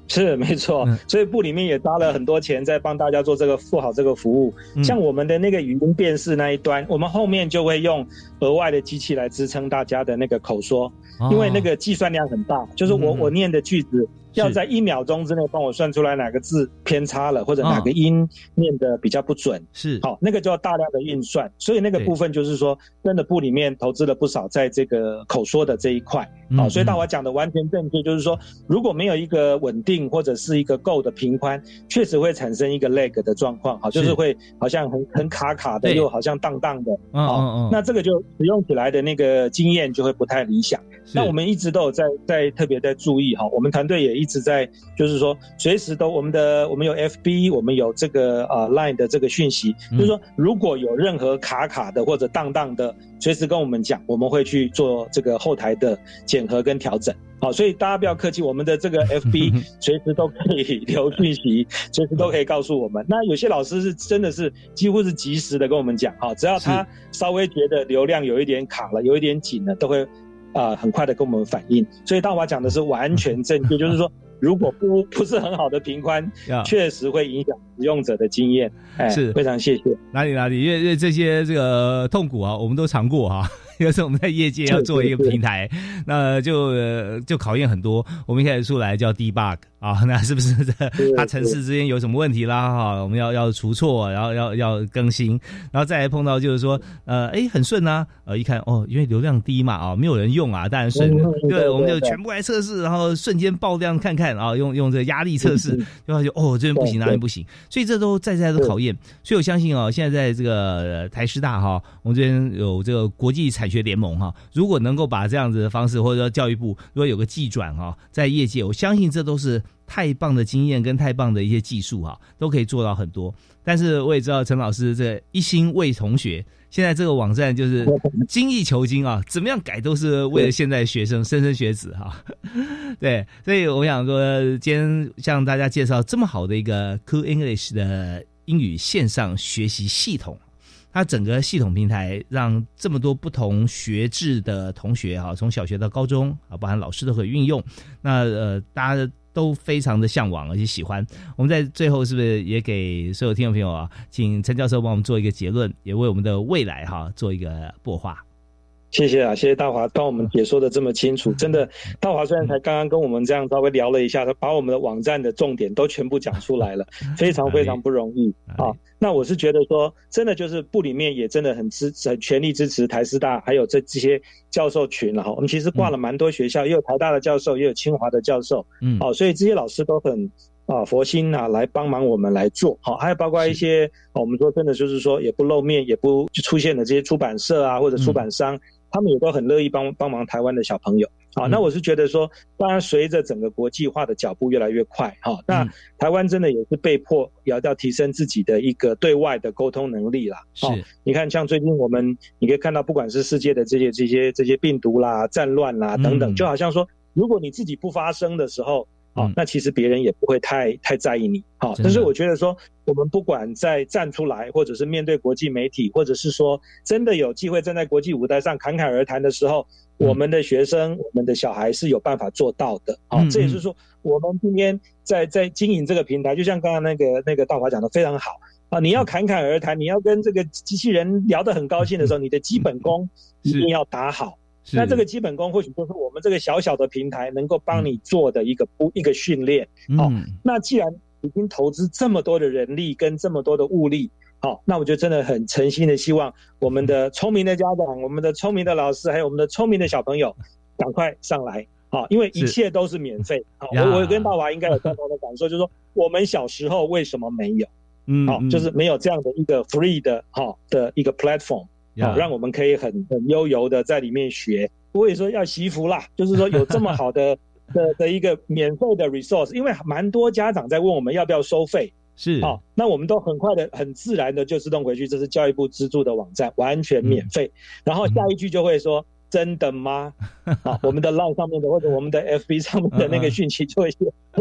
是没错嗯，所以部里面也搭了很多钱在帮大家做这个做好这个服务。嗯像我们的那个语音辨识那一端，我们后面就会用额外的机器来支撑大家的那个口说，因为那个计算量很大，就是我我念的句子要在一秒钟之内帮我算出来哪个字偏差了，或者哪个音念的比较不准。是好，那个就要大量的运算，所以那个部分就是说，真的部里面投资了不少在这个口说的这一块。嗯好，所以大嗯。华讲的完全正确，就是说，如果没有一个稳定或者是一个够的平宽，确实会产生一个 lag 的状况，好，就是是会好像很很卡卡的，又好像荡荡的。好那这个就使用起来的那个经验就会不太理想。是。那我们一直都有在在特别在注意哈，我们团队也一直在，就是说随时都我们的我们有 FB，我们有这个呃 Line 的这个讯息，嗯。就是说如果有任何卡卡的或者荡荡的，随时跟我们讲，我们会去做这个后台的检核跟调整。好，所以大家不要客气，我们的这个 FB 随时都可以留讯息，随时都可以告诉我们。那有些老师是真的是几乎是及时的跟我们讲，哈，只要他稍微觉得流量有一点卡了，有一点紧了，都会啊、很快的跟我们反映。所以大华讲的是完全正确，就是说如果不不是很好的平宽呀，确实会影响使用者的经验。哎，是非常谢谢。哪里哪里，因为因为这些这个痛苦啊，我们都尝过哈、有时候我们在业界要做一个平台，那就呃就考验很多。我们一开始出来叫 debug 啊，那是不是它城市之间有什么问题啦？哈，我们要要除错，然后要要更新，然后再来碰到就是说，呃，哎，很顺啊，呃，一看哦，因为流量低嘛，啊，没有人用啊，当然顺。对，我们就全部来测试，然后瞬间爆量看看啊，用用这个压力测试，就发现哦，这边不行，那边不行，所以这都在在都考验。所以我相信哦，现在在这个台师大哈，我们这边有这个国际产学联盟哈，如果能够把这样子的方式，或者说教育部如果有个技转哈，在业界，我相信这都是太棒的经验跟太棒的一些技术哈，都可以做到很多。但是我也知道陈老师这一心为同学，现在这个网站就是 精益求精啊，怎么样改都是为了现在学生、莘莘学子哈。对，所以我想说，今天向大家介绍这么好的一个 Cool English 的英语线上学习系统。它整个系统平台让这么多不同学制的同学哈，从小学到高中啊，包含老师都可以运用。那呃，大家都非常的向往而且喜欢。我们在最后是不是也给所有听众朋友啊，请陈教授帮我们做一个结论，也为我们的未来哈做一个擘画。谢谢啊，谢谢大华帮我们解说的这么清楚，真的，大华虽然才刚刚跟我们这样稍微聊了一下，他把我们的网站的重点都全部讲出来了，非常非常不容易。啊。那我是觉得说，真的就是部里面也真的很支很全力支持台师大，还有这这些教授群了哈。我们其实挂了蛮多学校，也有台大的教授，也有清华的教授，嗯，哦，所以这些老师都很啊佛心啊来帮忙我们来做，好，还有包括一些我们说真的就是说也不露面，也不出现的这些出版社啊或者出版商。他们也都很乐意帮帮忙台湾的小朋友啊。那我是觉得说，当然随着整个国际化的脚步越来越快哈，那台湾真的也是被迫要要提升自己的一个对外的沟通能力啦。是，你看像最近我们你可以看到，不管是世界的这些这些这些病毒啦、战乱啦等等，就好像说，如果你自己不发声的时候。好，那其实别人也不会太太在意你。好，但是我觉得说，我们不管在站出来，或者是面对国际媒体，或者是说真的有机会站在国际舞台上侃侃而谈的时候，我们的学生、我们的小孩是有办法做到的。好，这也是说，我们今天在在经营这个平台，就像刚刚那个那个大华讲的非常好啊，你要侃侃而谈，你要跟这个机器人聊得很高兴的时候，你的基本功一定要打好。那这个基本功或许就是我们这个小小的平台能够帮你做的一个不一个训练。好，那既然已经投资这么多的人力跟这么多的物力，好，那我就真的很诚心的希望我们的聪明的家长、我们的聪明的老师，还有我们的聪明的小朋友，赶快上来。好，因为一切都是免费。好，我我跟大娃应该有相同的感受，就是说我们小时候为什么没有？嗯，好，就是没有这样的一个 free 的哈的一个 platform。好，让我们可以很很悠游的在里面学，不会说要习服啦，就是说有这么好的 的的一个免费的 resource，因为蛮多家长在问我们要不要收费，是，好，那我们都很快的很自然的就自动回去，这是教育部资助的网站，完全免费，然后下一句就会说。真的吗？好，我们的 line 上面的或者我们的 FB 上面的那个讯息就会是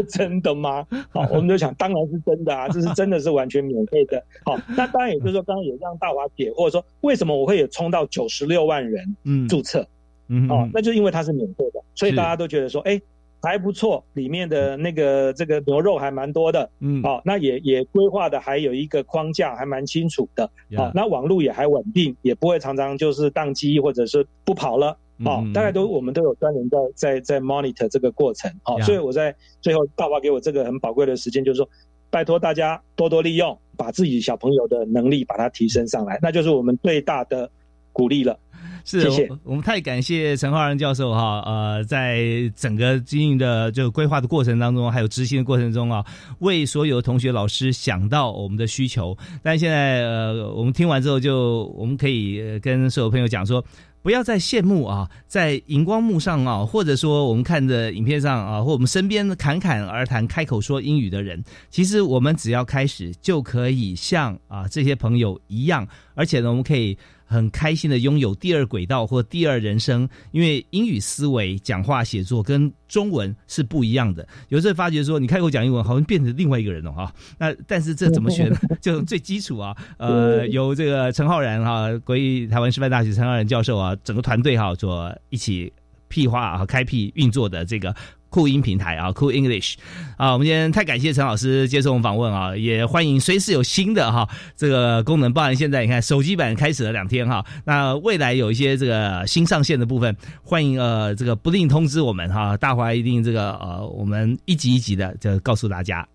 真的吗？好，我们就想当然是真的啊，这是真的是完全免费的。好，那当然也就是说，刚刚也让大华解，或者说为什么我会有冲到九十六万人注册？嗯，哦，那就因为它是免费的，所以大家都觉得说，哎。还不错，里面的那个这个牛肉还蛮多的，嗯，好，那也也规划的还有一个框架还蛮清楚的，好，那网络也还稳定，也不会常常就是宕机或者是不跑了，好，大概都我们都有专人在在在 monitor 这个过程，好，所以我在最后大华给我这个很宝贵的时间，就是说，拜托大家多多利用，把自己小朋友的能力把它提升上来，那就是我们最大的鼓励了。是，我们太感谢陈浩然教授哈，呃，在整个经营的这个规划的过程当中，还有执行的过程中啊，为所有同学老师想到我们的需求。但现在呃，我们听完之后，就我们可以跟所有朋友讲说，不要再羡慕啊，在荧光幕上啊，或者说我们看着影片上啊，或我们身边侃侃而谈、开口说英语的人，其实我们只要开始，就可以像啊这些朋友一样，而且呢，我们可以。很开心的拥有第二轨道或第二人生，因为英语思维、讲话、写作跟中文是不一样的。有时候发觉说，你开口讲英文，好像变成另外一个人了哈。那但是这怎么学呢？就最基础啊，呃，由这个陈浩然哈，国立台湾师范大学陈浩然教授啊，整个团队哈，做一起。屁话啊，开辟运作的这个酷音平台啊，酷 English 啊，我们今天太感谢陈老师接受我们访问啊，也欢迎随时有新的哈这个功能，包含现在你看手机版开始了两天哈，那未来有一些这个新上线的部分，欢迎呃这个不定通知我们哈，大华一定这个呃我们一集一集的就告诉大家。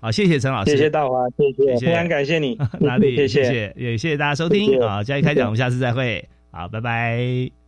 好，谢谢陈老师，谢谢大华，谢谢，谢谢。非常感谢你，哪里？谢谢。谢，也谢谢大家收听。谢谢。啊，交易开讲，我们下次再会，好，拜拜。